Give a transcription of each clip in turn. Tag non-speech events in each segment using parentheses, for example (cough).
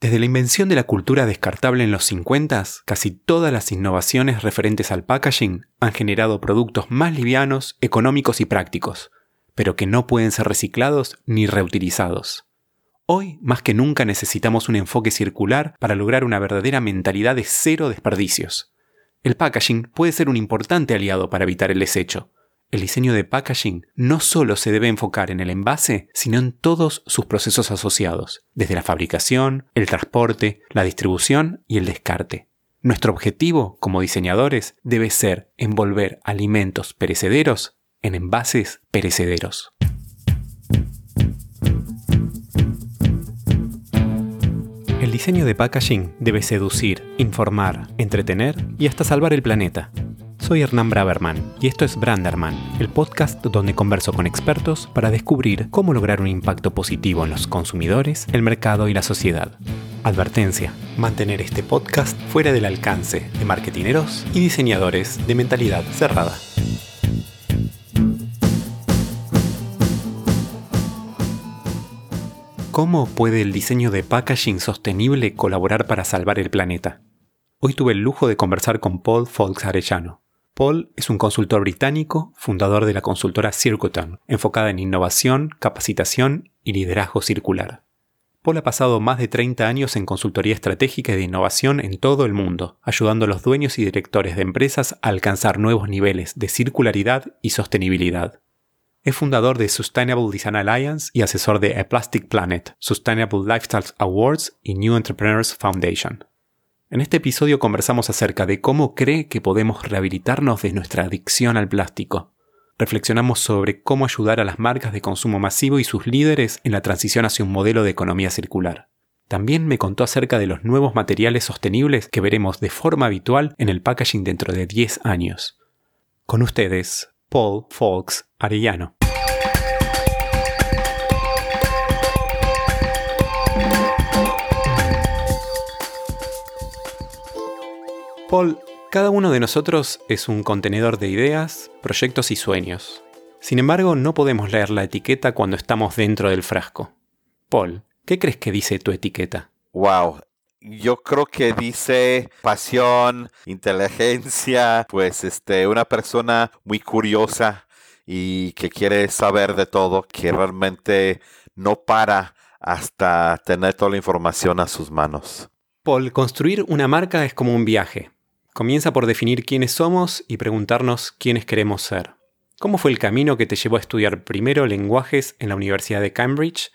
Desde la invención de la cultura descartable en los 50, casi todas las innovaciones referentes al packaging han generado productos más livianos, económicos y prácticos, pero que no pueden ser reciclados ni reutilizados. Hoy, más que nunca, necesitamos un enfoque circular para lograr una verdadera mentalidad de cero desperdicios. El packaging puede ser un importante aliado para evitar el desecho, el diseño de packaging no solo se debe enfocar en el envase, sino en todos sus procesos asociados, desde la fabricación, el transporte, la distribución y el descarte. Nuestro objetivo como diseñadores debe ser envolver alimentos perecederos en envases perecederos. El diseño de packaging debe seducir, informar, entretener y hasta salvar el planeta. Soy Hernán Braverman y esto es Branderman, el podcast donde converso con expertos para descubrir cómo lograr un impacto positivo en los consumidores, el mercado y la sociedad. Advertencia, mantener este podcast fuera del alcance de marketineros y diseñadores de mentalidad cerrada. ¿Cómo puede el diseño de packaging sostenible colaborar para salvar el planeta? Hoy tuve el lujo de conversar con Paul Folks Arellano, Paul es un consultor británico, fundador de la consultora Circuton, enfocada en innovación, capacitación y liderazgo circular. Paul ha pasado más de 30 años en consultoría estratégica y de innovación en todo el mundo, ayudando a los dueños y directores de empresas a alcanzar nuevos niveles de circularidad y sostenibilidad. Es fundador de Sustainable Design Alliance y asesor de A Plastic Planet, Sustainable Lifestyles Awards y New Entrepreneurs Foundation. En este episodio conversamos acerca de cómo cree que podemos rehabilitarnos de nuestra adicción al plástico. Reflexionamos sobre cómo ayudar a las marcas de consumo masivo y sus líderes en la transición hacia un modelo de economía circular. También me contó acerca de los nuevos materiales sostenibles que veremos de forma habitual en el packaging dentro de 10 años. Con ustedes, Paul Folks Arellano. Paul, cada uno de nosotros es un contenedor de ideas, proyectos y sueños. Sin embargo, no podemos leer la etiqueta cuando estamos dentro del frasco. Paul, ¿qué crees que dice tu etiqueta? Wow, yo creo que dice pasión, inteligencia, pues este, una persona muy curiosa y que quiere saber de todo, que realmente no para hasta tener toda la información a sus manos. Paul, construir una marca es como un viaje. Comienza por definir quiénes somos y preguntarnos quiénes queremos ser. ¿Cómo fue el camino que te llevó a estudiar primero lenguajes en la Universidad de Cambridge,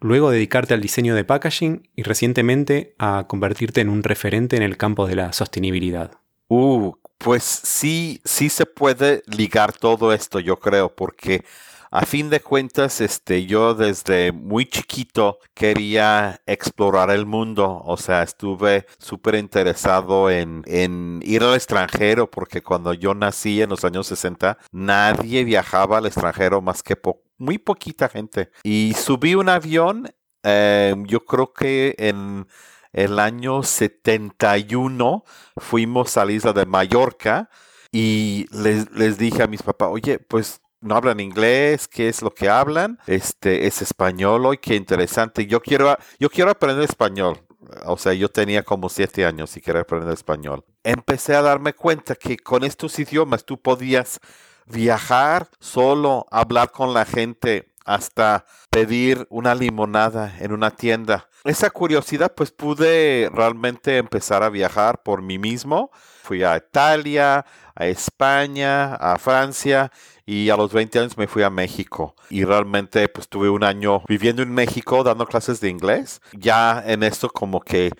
luego dedicarte al diseño de packaging y recientemente a convertirte en un referente en el campo de la sostenibilidad? Uh, pues sí, sí se puede ligar todo esto, yo creo, porque a fin de cuentas, este, yo desde muy chiquito quería explorar el mundo. O sea, estuve súper interesado en, en ir al extranjero porque cuando yo nací en los años 60, nadie viajaba al extranjero más que muy poquita gente. Y subí un avión, eh, yo creo que en el año 71 fuimos a la isla de Mallorca y les, les dije a mis papás, oye, pues no hablan inglés, qué es lo que hablan, este es español hoy, qué interesante. Yo quiero, yo quiero aprender español. O sea, yo tenía como siete años y quería aprender español. Empecé a darme cuenta que con estos idiomas tú podías viajar solo, hablar con la gente, hasta pedir una limonada en una tienda. Esa curiosidad, pues pude realmente empezar a viajar por mí mismo. Fui a Italia, a España, a Francia y a los 20 años me fui a México y realmente pues tuve un año viviendo en México dando clases de inglés. Ya en esto como que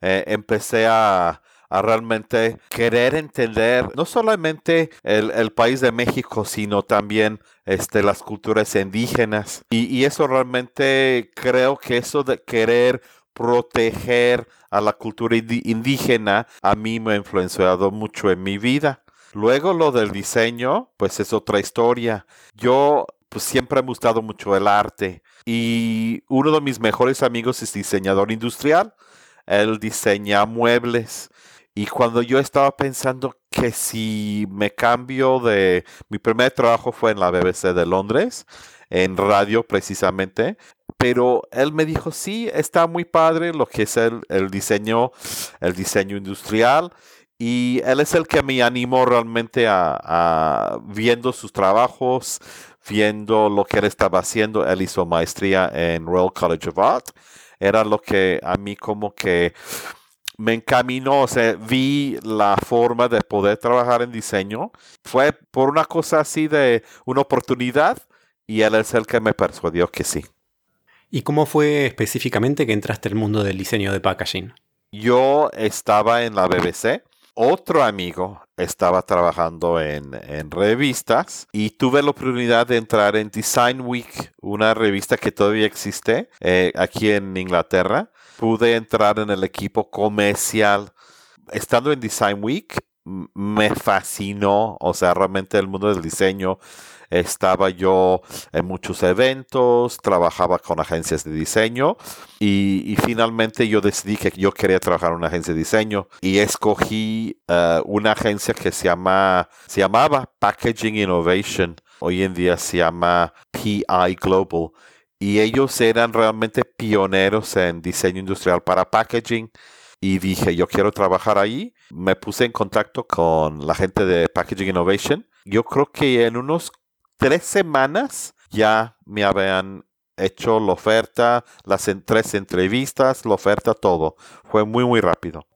eh, empecé a, realmente querer entender no solamente el, país de México, sino también este, las culturas indígenas. Y, y eso realmente creo que eso de querer proteger a la cultura indígena a mí me ha influenciado mucho en mi vida. Luego lo del diseño, pues es otra historia. Yo pues siempre me ha gustado mucho el arte y uno de mis mejores amigos es diseñador industrial. Él diseña muebles y cuando yo estaba pensando que si me cambio de... Mi primer trabajo fue en la BBC de Londres, en radio precisamente, pero él me dijo, sí, está muy padre lo que es el, el diseño, el diseño industrial. Y él es el que me animó realmente a, a, viendo sus trabajos, viendo lo que él estaba haciendo. Él hizo maestría en Royal College of Art. Era lo que a mí como que me encaminó, o sea, vi la forma de poder trabajar en diseño. Fue por una cosa así de una oportunidad y él es el que me persuadió que sí. ¿Y cómo fue específicamente que entraste al mundo del diseño de packaging? Yo estaba en la BBC. Otro amigo estaba trabajando en, revistas y tuve la oportunidad de entrar en Design Week, una revista que todavía existe eh, aquí en Inglaterra pude entrar en el equipo comercial. Estando en Design Week, me fascinó, o sea, realmente el mundo del diseño. Estaba yo en muchos eventos, trabajaba con agencias de diseño y, finalmente yo decidí que yo quería trabajar en una agencia de diseño y escogí uh, una agencia que se, llama, se llamaba Packaging Innovation. Hoy en día se llama PI Global y ellos eran realmente pioneros en diseño industrial para packaging y dije, yo quiero trabajar ahí. Me puse en contacto con la gente de Packaging Innovation. Yo creo que en unos tres semanas ya me habían hecho la oferta, las tres entrevistas, la oferta, todo. Fue muy, muy rápido.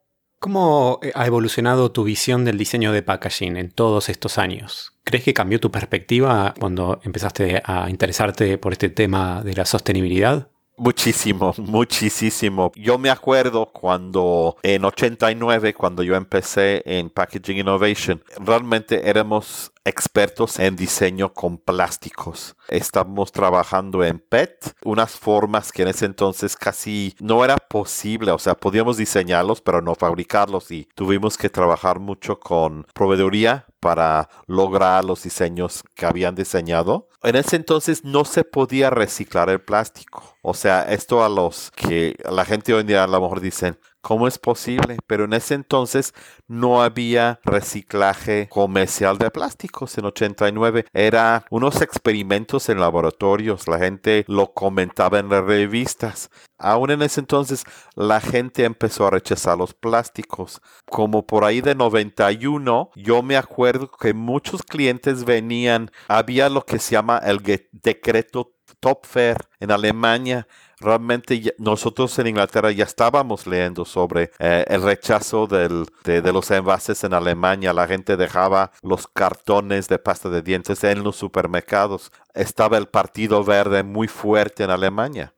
¿Cómo ha evolucionado tu visión del diseño de packaging en todos estos años? ¿Crees que cambió tu perspectiva cuando empezaste a interesarte por este tema de la sostenibilidad? Muchísimo, (laughs) muchísimo. Yo me acuerdo cuando en 89, cuando yo empecé en Packaging Innovation, realmente éramos expertos en diseño con plásticos. Estamos trabajando en PET, unas formas que en ese entonces casi no era posible, o sea, podíamos diseñarlos, pero no fabricarlos y tuvimos que trabajar mucho con proveeduría para lograr los diseños que habían diseñado. En ese entonces no se podía reciclar el plástico. O sea, esto a los que la gente hoy en día a lo mejor dicen, ¿Cómo es posible? Pero en ese entonces no había reciclaje comercial de plásticos en 89. Era unos experimentos en laboratorios. La gente lo comentaba en las revistas. Aún en ese entonces la gente empezó a rechazar los plásticos. Como por ahí de 91, yo me acuerdo que muchos clientes venían, había lo que se llama el decreto Topfer en Alemania realmente nosotros en Inglaterra ya estábamos leyendo sobre eh, el rechazo de, los envases en Alemania. La gente dejaba los cartones de pasta de dientes en los supermercados. Estaba el Partido Verde muy fuerte en Alemania.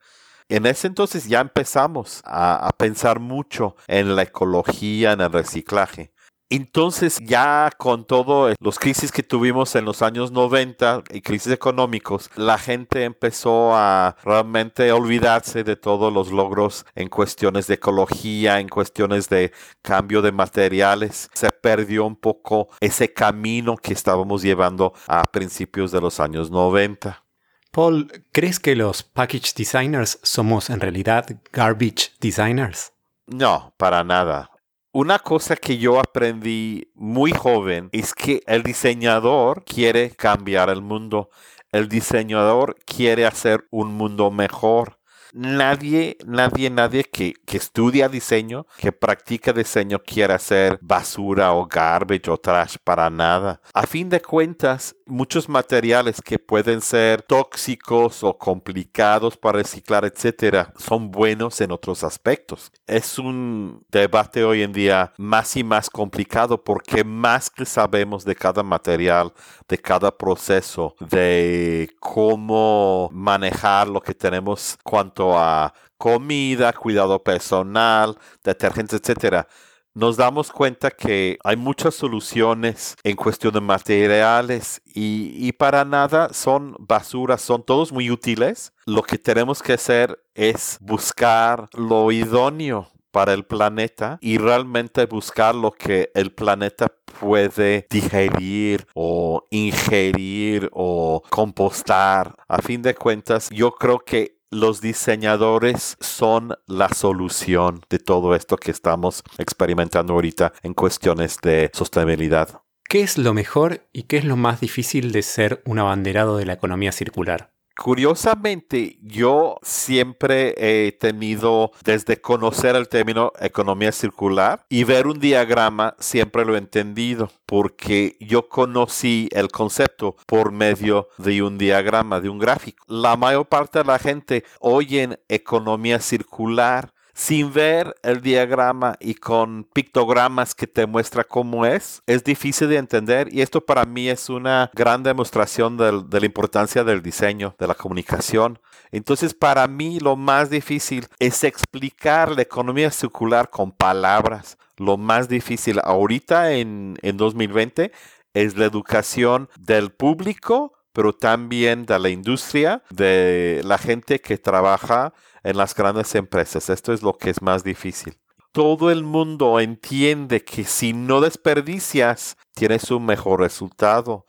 En ese entonces ya empezamos a pensar mucho en la ecología, en el reciclaje. Entonces ya con todo los crisis que tuvimos en los años 90 y crisis económicos, la gente empezó a realmente olvidarse de todos los logros en cuestiones de ecología, en cuestiones de cambio de materiales. Se perdió un poco ese camino que estábamos llevando a principios de los años 90. Paul, ¿crees que los package designers somos en realidad garbage designers? No, para nada. Una cosa que yo aprendí muy joven es que el diseñador quiere cambiar el mundo. El diseñador quiere hacer un mundo mejor. Nadie, nadie, nadie que, que, estudia diseño, que practica diseño quiere hacer basura o garbage o trash para nada. A fin de cuentas, muchos materiales que pueden ser tóxicos o complicados para reciclar, etcétera, son buenos en otros aspectos. Es un debate hoy en día más y más complicado porque más que sabemos de cada material, de cada proceso, de cómo manejar lo que tenemos cuanto a comida, cuidado personal, detergentes, etcétera nos damos cuenta que hay muchas soluciones en cuestión de materiales y, para nada son basuras, son todos muy útiles. Lo que tenemos que hacer es buscar lo idóneo para el planeta y realmente buscar lo que el planeta puede digerir o ingerir o compostar. A fin de cuentas, yo creo que los diseñadores son la solución de todo esto que estamos experimentando ahorita en cuestiones de sostenibilidad. ¿Qué es lo mejor y qué es lo más difícil de ser un abanderado de la economía circular? Curiosamente, yo siempre he tenido, desde conocer el término economía circular y ver un diagrama, siempre lo he entendido, porque yo conocí el concepto por medio de un diagrama, de un gráfico. La mayor parte de la gente oye economía circular sin ver el diagrama y con pictogramas que te muestra cómo es, es difícil de entender y esto para mí es una gran demostración de la importancia del diseño, de la comunicación. Entonces para mí lo más difícil es explicar la economía circular con palabras. Lo más difícil ahorita en, en 2020 es la educación del público, pero también de la industria, de la gente que trabaja en las grandes empresas. Esto es lo que es más difícil. Todo el mundo entiende que si no desperdicias, tienes un mejor resultado.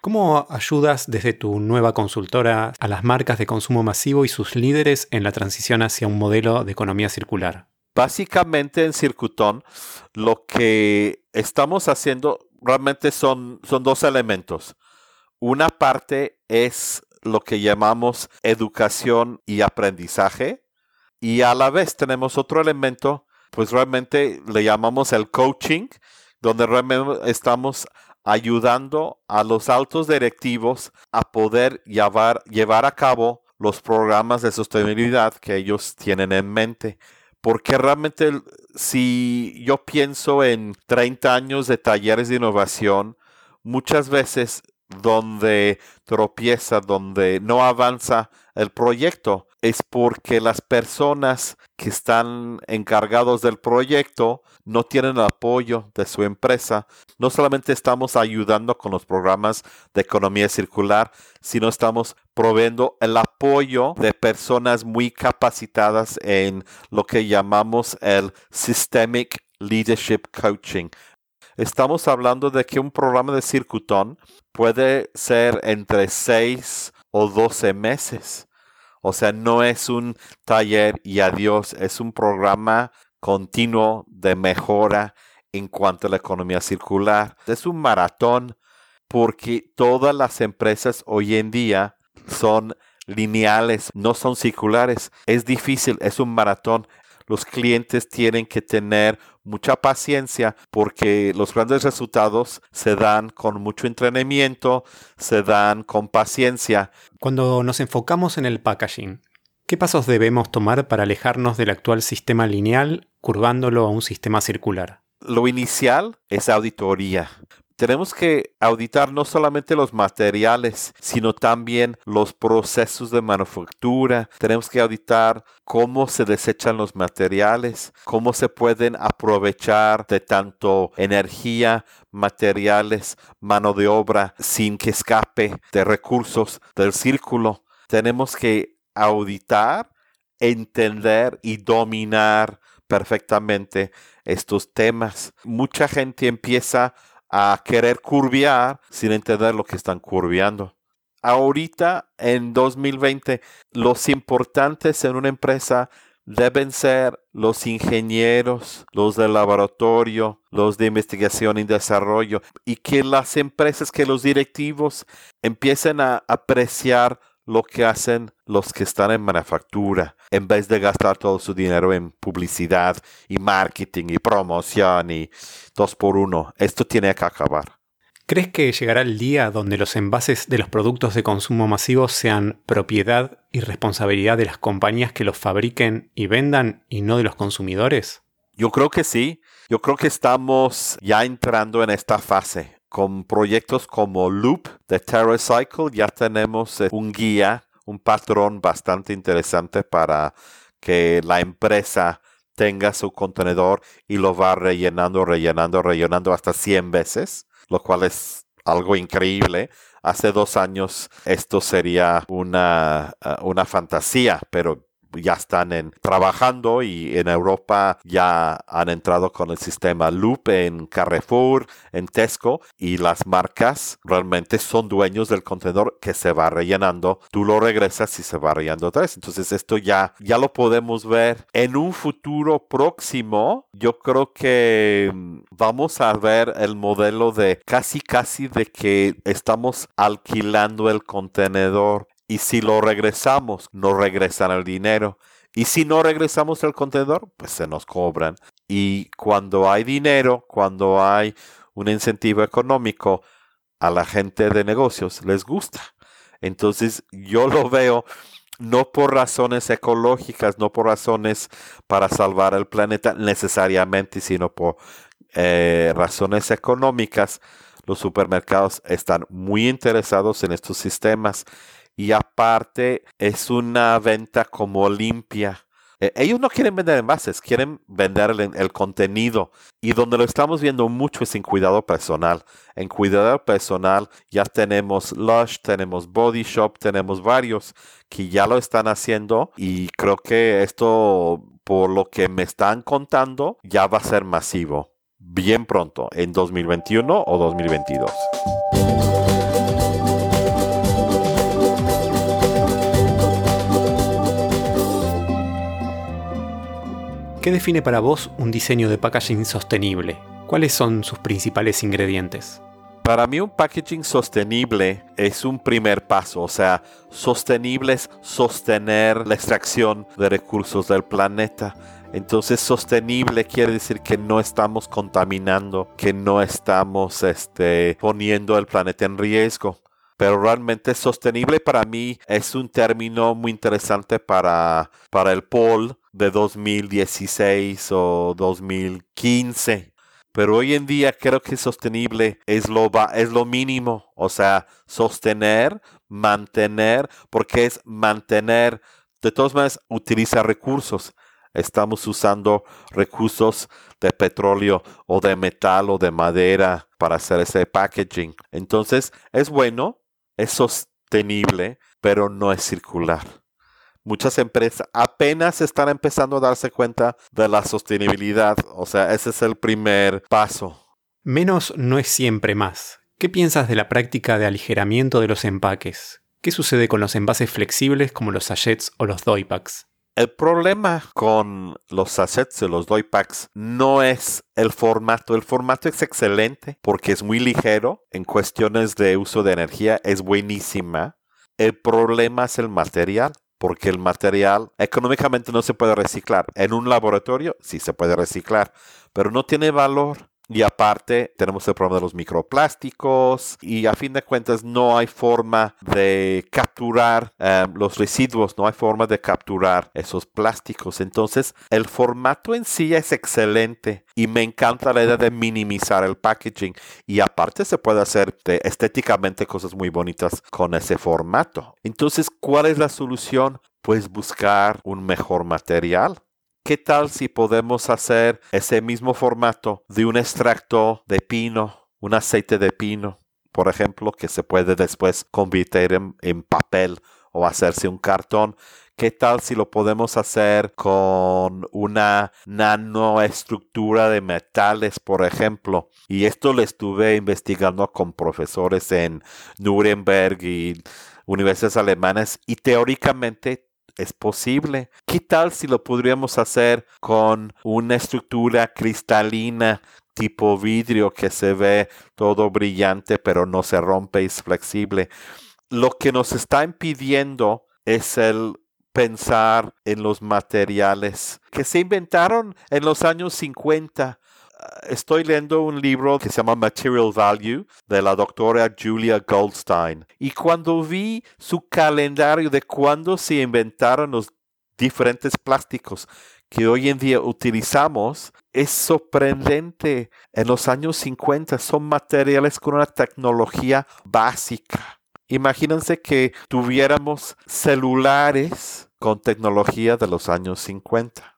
¿Cómo ayudas desde tu nueva consultora a las marcas de consumo masivo y sus líderes en la transición hacia un modelo de economía circular? Básicamente en Circuitón lo que estamos haciendo realmente son, son dos elementos. Una parte es lo que llamamos educación y aprendizaje. Y a la vez tenemos otro elemento, pues realmente le llamamos el coaching, donde realmente estamos ayudando a los altos directivos a poder llevar, llevar a cabo los programas de sostenibilidad que ellos tienen en mente. Porque realmente si yo pienso en 30 años de talleres de innovación, muchas veces donde tropieza, donde no avanza el proyecto, es porque las personas que están encargados del proyecto no tienen el apoyo de su empresa. No solamente estamos ayudando con los programas de economía circular, sino estamos proveyendo el apoyo de personas muy capacitadas en lo que llamamos el Systemic Leadership Coaching. Estamos hablando de que un programa de Circuitón puede ser entre 6 o 12 meses. O sea, no es un taller y adiós, es un programa continuo de mejora en cuanto a la economía circular. Es un maratón porque todas las empresas hoy en día son lineales, no son circulares. Es difícil, es un maratón. Los clientes tienen que tener mucha paciencia porque los grandes resultados se dan con mucho entrenamiento, se dan con paciencia. Cuando nos enfocamos en el packaging, ¿qué pasos debemos tomar para alejarnos del actual sistema lineal, curvándolo a un sistema circular? Lo inicial es auditoría tenemos que auditar no solamente los materiales, sino también los procesos de manufactura. Tenemos que auditar cómo se desechan los materiales, cómo se pueden aprovechar de tanto energía, materiales, mano de obra, sin que escape de recursos del círculo. Tenemos que auditar, entender y dominar perfectamente estos temas. Mucha gente empieza a querer curviar sin entender lo que están curviando. Ahorita, en 2020, los importantes en una empresa deben ser los ingenieros, los del laboratorio, los de investigación y desarrollo, y que las empresas, que los directivos empiecen a apreciar lo que hacen los que están en manufactura, en vez de gastar todo su dinero en publicidad y marketing y promoción y dos por uno. Esto tiene que acabar. ¿Crees que llegará el día donde los envases de los productos de consumo masivo sean propiedad y responsabilidad de las compañías que los fabriquen y vendan y no de los consumidores? Yo creo que sí. Yo creo que estamos ya entrando en esta fase con proyectos como Loop de TerraCycle ya tenemos eh, un guía, un patrón bastante interesante para que la empresa tenga su contenedor y lo va rellenando, rellenando, rellenando hasta 100 veces, lo cual es algo increíble. Hace dos años esto sería una, eh, una fantasía, pero ya están en, trabajando y en Europa ya han entrado con el sistema Loop en Carrefour, en Tesco y las marcas realmente son dueños del contenedor que se va rellenando. Tú lo regresas y se va rellenando otra vez. Entonces esto ya, ya lo podemos ver en un futuro próximo. Yo creo que mm, vamos a ver el modelo de casi casi de que estamos alquilando el contenedor Y si lo regresamos, nos regresan el dinero. Y si no regresamos el contenedor, pues se nos cobran. Y cuando hay dinero, cuando hay un incentivo económico, a la gente de negocios les gusta. Entonces yo lo veo no por razones ecológicas, no por razones para salvar el planeta necesariamente, sino por eh, razones económicas. Los supermercados están muy interesados en estos sistemas y aparte es una venta como limpia. E, ellos no quieren vender envases, quieren vender el, contenido. Y donde lo estamos viendo mucho es en cuidado personal. En cuidado personal ya tenemos Lush, tenemos Body Shop, tenemos varios que ya lo están haciendo. Y creo que esto, por lo que me están contando, ya va a ser masivo. Bien pronto, en 2021 o 2022. ¿Qué define para vos un diseño de packaging sostenible? ¿Cuáles son sus principales ingredientes? Para mí un packaging sostenible es un primer paso, o sea, sostenible es sostener la extracción de recursos del planeta. Entonces sostenible quiere decir que no estamos contaminando, que no estamos este, poniendo el planeta en riesgo. Pero realmente sostenible para mí es un término muy interesante para, para el POL de 2016 o 2015. Pero hoy en día creo que sostenible es lo, es lo mínimo. O sea, sostener, mantener, porque es mantener. De todas maneras, utiliza recursos. Estamos usando recursos de petróleo o de metal o de madera para hacer ese packaging. Entonces, es bueno, es sostenible, pero no es circular muchas empresas apenas están empezando a darse cuenta de la sostenibilidad. O sea, ese es el primer paso. Menos no es siempre más. ¿Qué piensas de la práctica de aligeramiento de los empaques? ¿Qué sucede con los envases flexibles como los sachets o los doypacks? El problema con los sachets y los doypacks no es el formato. El formato es excelente porque es muy ligero. En cuestiones de uso de energía es buenísima. El problema es el material porque el material económicamente no se puede reciclar. En un laboratorio sí se puede reciclar, pero no tiene valor. Y aparte tenemos el problema de los microplásticos y a fin de cuentas no hay forma de capturar eh, los residuos, no hay forma de capturar esos plásticos. Entonces el formato en sí es excelente y me encanta la idea de minimizar el packaging y aparte se puede hacer estéticamente cosas muy bonitas con ese formato. Entonces, ¿cuál es la solución? Pues buscar un mejor material ¿Qué tal si podemos hacer ese mismo formato de un extracto de pino, un aceite de pino, por ejemplo, que se puede después convertir en, papel o hacerse un cartón? ¿Qué tal si lo podemos hacer con una nanoestructura de metales, por ejemplo? Y esto lo estuve investigando con profesores en Nuremberg y universidades alemanas y teóricamente es posible. ¿Qué tal si lo podríamos hacer con una estructura cristalina tipo vidrio que se ve todo brillante pero no se rompe es flexible? Lo que nos está impidiendo es el pensar en los materiales que se inventaron en los años 50 estoy leyendo un libro que se llama Material Value de la doctora Julia Goldstein. Y cuando vi su calendario de cuándo se inventaron los diferentes plásticos que hoy en día utilizamos, es sorprendente. En los años 50 son materiales con una tecnología básica. Imagínense que tuviéramos celulares con tecnología de los años 50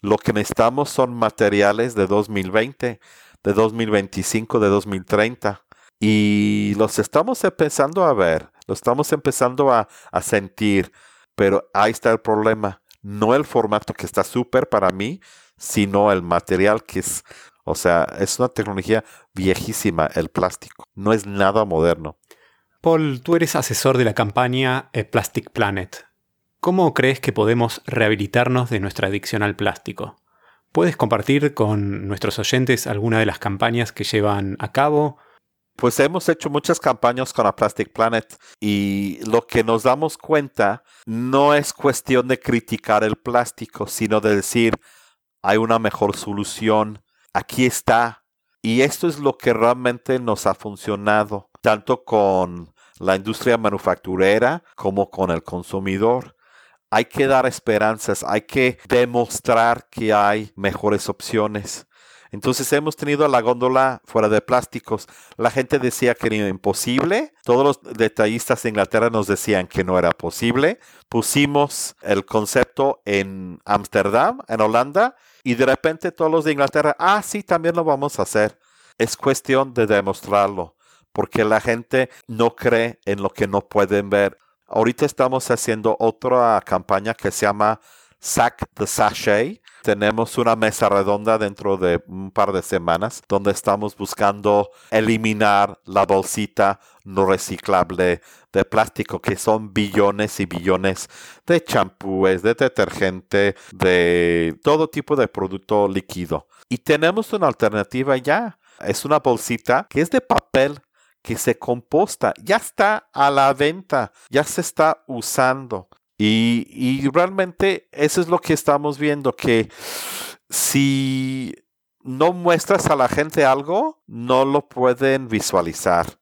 lo que necesitamos son materiales de 2020, de 2025, de 2030. Y los estamos empezando a ver, los estamos empezando a, sentir. Pero ahí está el problema. No el formato que está súper para mí, sino el material que es, o sea, es una tecnología viejísima, el plástico. No es nada moderno. Paul, tú eres asesor de la campaña Plastic Planet. ¿Cómo crees que podemos rehabilitarnos de nuestra adicción al plástico? ¿Puedes compartir con nuestros oyentes alguna de las campañas que llevan a cabo? Pues hemos hecho muchas campañas con la Plastic Planet y lo que nos damos cuenta no es cuestión de criticar el plástico, sino de decir, hay una mejor solución, aquí está. Y esto es lo que realmente nos ha funcionado, tanto con la industria manufacturera como con el consumidor. Hay que dar esperanzas, hay que demostrar que hay mejores opciones. Entonces hemos tenido la góndola fuera de plásticos. La gente decía que era imposible. Todos los detallistas de Inglaterra nos decían que no era posible. Pusimos el concepto en Ámsterdam, en Holanda, y de repente todos los de Inglaterra, ah, sí, también lo vamos a hacer. Es cuestión de demostrarlo, porque la gente no cree en lo que no pueden ver. Ahorita estamos haciendo otra campaña que se llama Sack the Sachet, tenemos una mesa redonda dentro de un par de semanas donde estamos buscando eliminar la bolsita no reciclable de plástico, que son billones y billones de champúes, de detergente, de todo tipo de producto líquido. Y tenemos una alternativa ya. Es una bolsita que es de papel que se composta, ya está a la venta, ya se está usando. Y, realmente eso es lo que estamos viendo, que si no muestras a la gente algo, no lo pueden visualizar.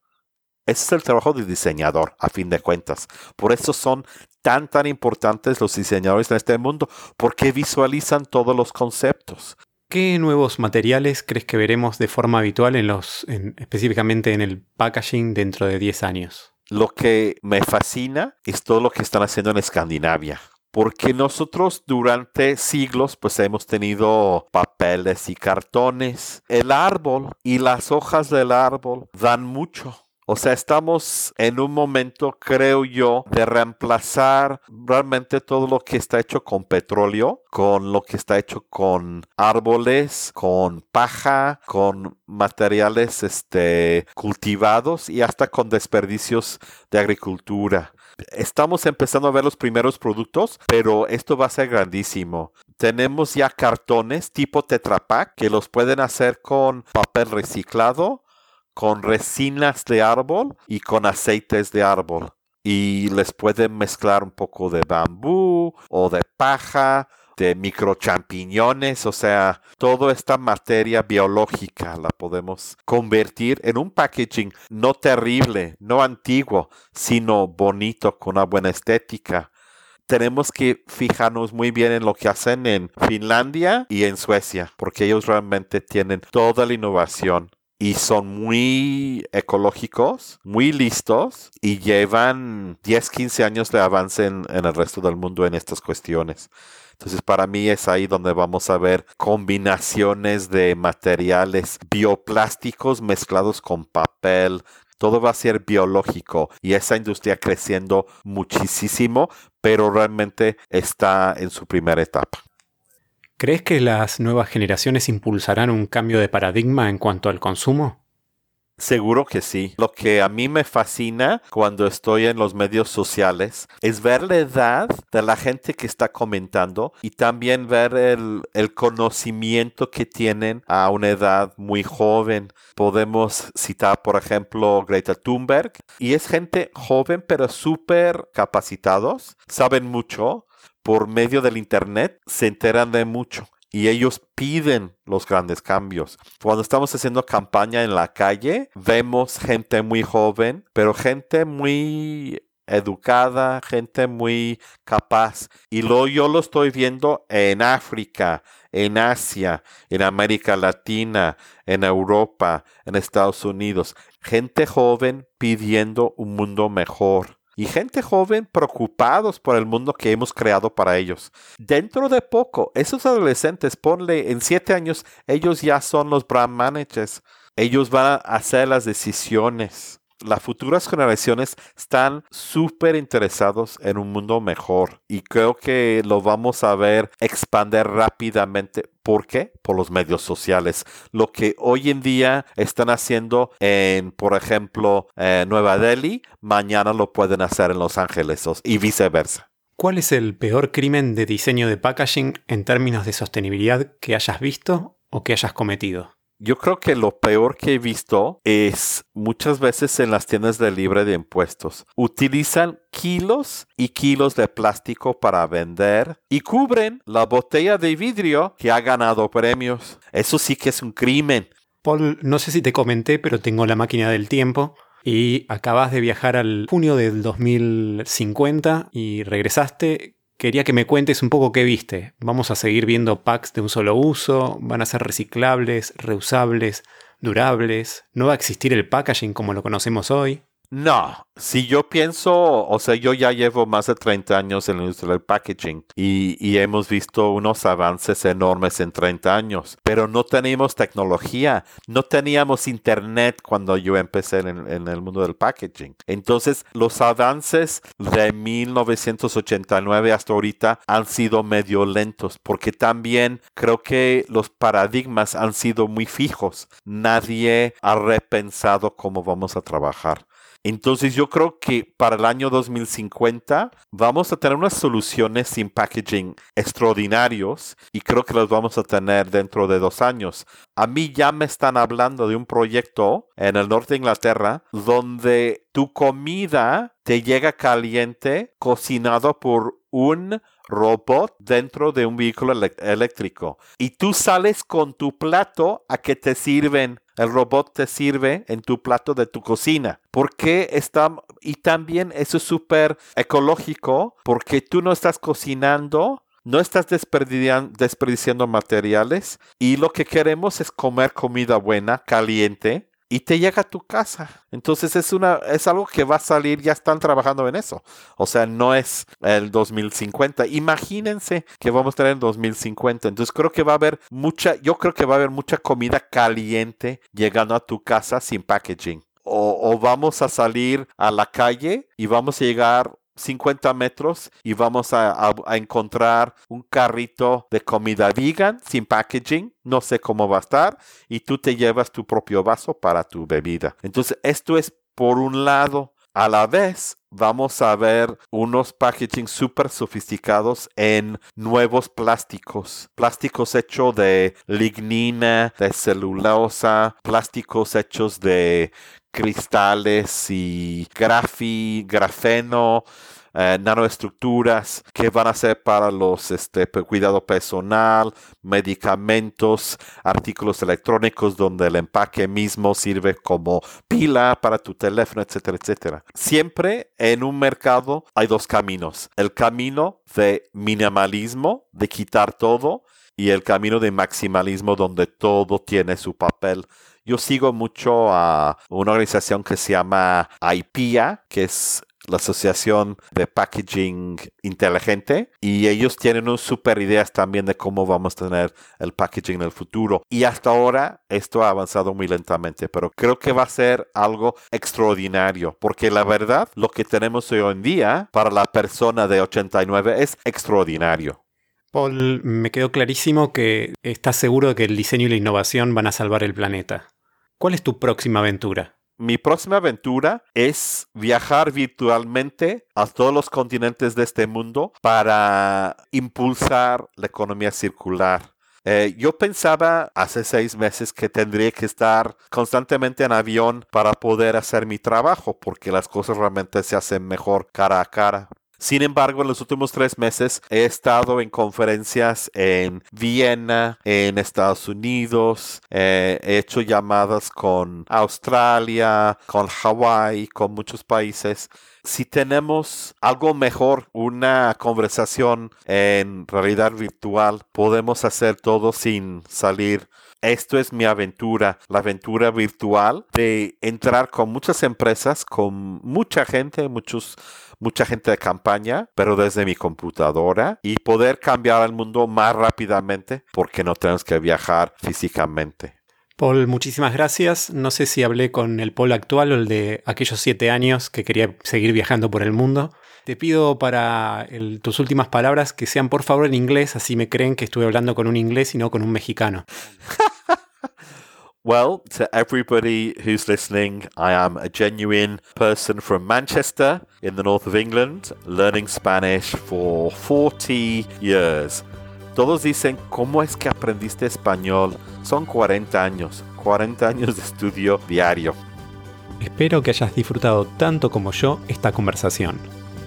Ese es el trabajo del diseñador, a fin de cuentas. Por eso son tan, tan importantes los diseñadores en este mundo, porque visualizan todos los conceptos. ¿Qué nuevos materiales crees que veremos de forma habitual en los, específicamente en el packaging dentro de 10 años? Lo que me fascina es todo lo que están haciendo en Escandinavia. Porque nosotros durante siglos pues hemos tenido papeles y cartones. El árbol y las hojas del árbol dan mucho o sea, estamos en un momento, creo yo, de reemplazar realmente todo lo que está hecho con petróleo, con lo que está hecho con árboles, con paja, con materiales este, cultivados y hasta con desperdicios de agricultura. Estamos empezando a ver los primeros productos, pero esto va a ser grandísimo. Tenemos ya cartones tipo Tetra Pak que los pueden hacer con papel reciclado con resinas de árbol y con aceites de árbol. Y les pueden mezclar un poco de bambú o de paja, de microchampiñones, o sea, toda esta materia biológica la podemos convertir en un packaging no terrible, no antiguo, sino bonito, con una buena estética tenemos que fijarnos muy bien en lo que hacen en Finlandia y en Suecia, porque ellos realmente tienen toda la innovación y son muy ecológicos, muy listos y llevan 10, 15 años de avance en, el resto del mundo en estas cuestiones. Entonces para mí es ahí donde vamos a ver combinaciones de materiales bioplásticos mezclados con papel. Todo va a ser biológico y esa industria creciendo muchísimo, pero realmente está en su primera etapa. ¿Crees que las nuevas generaciones impulsarán un cambio de paradigma en cuanto al consumo? Seguro que sí. Lo que a mí me fascina cuando estoy en los medios sociales es ver la edad de la gente que está comentando y también ver el, conocimiento que tienen a una edad muy joven. Podemos citar, por ejemplo, Greta Thunberg y es gente joven pero súper capacitados, saben mucho por medio del Internet se enteran de mucho y ellos piden los grandes cambios. Cuando estamos haciendo campaña en la calle, vemos gente muy joven, pero gente muy educada, gente muy capaz. Y lo, yo lo estoy viendo en África, en Asia, en América Latina, en Europa, en Estados Unidos. Gente joven pidiendo un mundo mejor y gente joven preocupados por el mundo que hemos creado para ellos. Dentro de poco, esos adolescentes, ponle en siete años, ellos ya son los brand managers. Ellos van a hacer las decisiones las futuras generaciones están súper interesados en un mundo mejor y creo que lo vamos a ver expandir rápidamente. ¿Por qué? Por los medios sociales. Lo que hoy en día están haciendo en, por ejemplo, Nueva Delhi, mañana lo pueden hacer en Los Ángeles y viceversa. ¿Cuál es el peor crimen de diseño de packaging en términos de sostenibilidad que hayas visto o que hayas cometido? Yo creo que lo peor que he visto es muchas veces en las tiendas de libre de impuestos. Utilizan kilos y kilos de plástico para vender y cubren la botella de vidrio que ha ganado premios. Eso sí que es un crimen. Paul, no sé si te comenté, pero tengo la máquina del tiempo y acabas de viajar al junio del 2050 y regresaste. Quería que me cuentes un poco qué viste. Vamos a seguir viendo packs de un solo uso, van a ser reciclables, reusables, durables, no va a existir el packaging como lo conocemos hoy. No, si yo pienso, o sea, yo ya llevo más de 30 años en la industria del packaging y, hemos visto unos avances enormes en 30 años, pero no teníamos tecnología, no teníamos internet cuando yo empecé en, en el mundo del packaging. Entonces, los avances de 1989 hasta ahorita han sido medio lentos porque también creo que los paradigmas han sido muy fijos. Nadie ha repensado cómo vamos a trabajar. Entonces yo creo que para el año 2050 vamos a tener unas soluciones sin packaging extraordinarios y creo que las vamos a tener dentro de dos años. A mí ya me están hablando de un proyecto en el norte de Inglaterra donde tu comida te llega caliente cocinado por un robot dentro de un vehículo eléctrico y tú sales con tu plato a que te sirven el robot te sirve en tu plato de tu cocina. Porque está, y también eso es súper ecológico, porque tú no estás cocinando no estás desperdiciando materiales y lo que queremos es comer comida buena, caliente, y te llega a tu casa. Entonces es una es algo que va a salir, ya están trabajando en eso. O sea, no es el 2050. Imagínense que vamos a tener el 2050. Entonces creo que va a haber mucha yo creo que va a haber mucha comida caliente llegando a tu casa sin packaging. O, o vamos a salir a la calle y vamos a llegar 50 metros y vamos a, encontrar un carrito de comida vegan sin packaging. No sé cómo va a estar. Y tú te llevas tu propio vaso para tu bebida. Entonces, esto es por un lado. A la vez, vamos a ver unos packaging súper sofisticados en nuevos plásticos. Plásticos hechos de lignina, de celulosa, plásticos hechos de cristales y grafi, grafeno, eh, nanoestructuras que van a ser para los este, cuidado personal, medicamentos, artículos electrónicos donde el empaque mismo sirve como pila para tu teléfono, etcétera, etcétera. Siempre en un mercado hay dos caminos. El camino de minimalismo, de quitar todo, y el camino de maximalismo donde todo tiene su papel yo sigo mucho a una organización que se llama IPIA, que es la Asociación de Packaging Inteligente y ellos tienen unas super ideas también de cómo vamos a tener el packaging en el futuro. Y hasta ahora esto ha avanzado muy lentamente, pero creo que va a ser algo extraordinario, porque la verdad, lo que tenemos hoy en día para la persona de 89 es extraordinario. Paul, me quedó clarísimo que estás seguro de que el diseño y la innovación van a salvar el planeta. ¿Cuál es tu próxima aventura? Mi próxima aventura es viajar virtualmente a todos los continentes de este mundo para impulsar la economía circular. Eh, yo pensaba hace seis meses que tendría que estar constantemente en avión para poder hacer mi trabajo, porque las cosas realmente se hacen mejor cara a cara. Sin embargo, en los últimos tres meses he estado en conferencias en Viena, en Estados Unidos, eh, he hecho llamadas con Australia, con Hawái, con muchos países. Si tenemos algo mejor, una conversación en realidad virtual, podemos hacer todo sin salir esto es mi aventura, la aventura virtual de entrar con muchas empresas, con mucha gente, muchos mucha gente de campaña, pero desde mi computadora y poder cambiar el mundo más rápidamente porque no tenemos que viajar físicamente. Paul, muchísimas gracias. No sé si hablé con el Paul actual o el de aquellos siete años que quería seguir viajando por el mundo. Te pido para tus últimas palabras que sean por favor en inglés, así me creen que estuve hablando con un inglés y no con un mexicano. (laughs) Well, to everybody who's listening, I am a genuine person from Manchester in the north of England, learning Spanish for 40 years. Todos dicen, ¿cómo es que aprendiste español? Son 40 años, 40 años de estudio diario. Espero que hayas disfrutado tanto como yo esta conversación.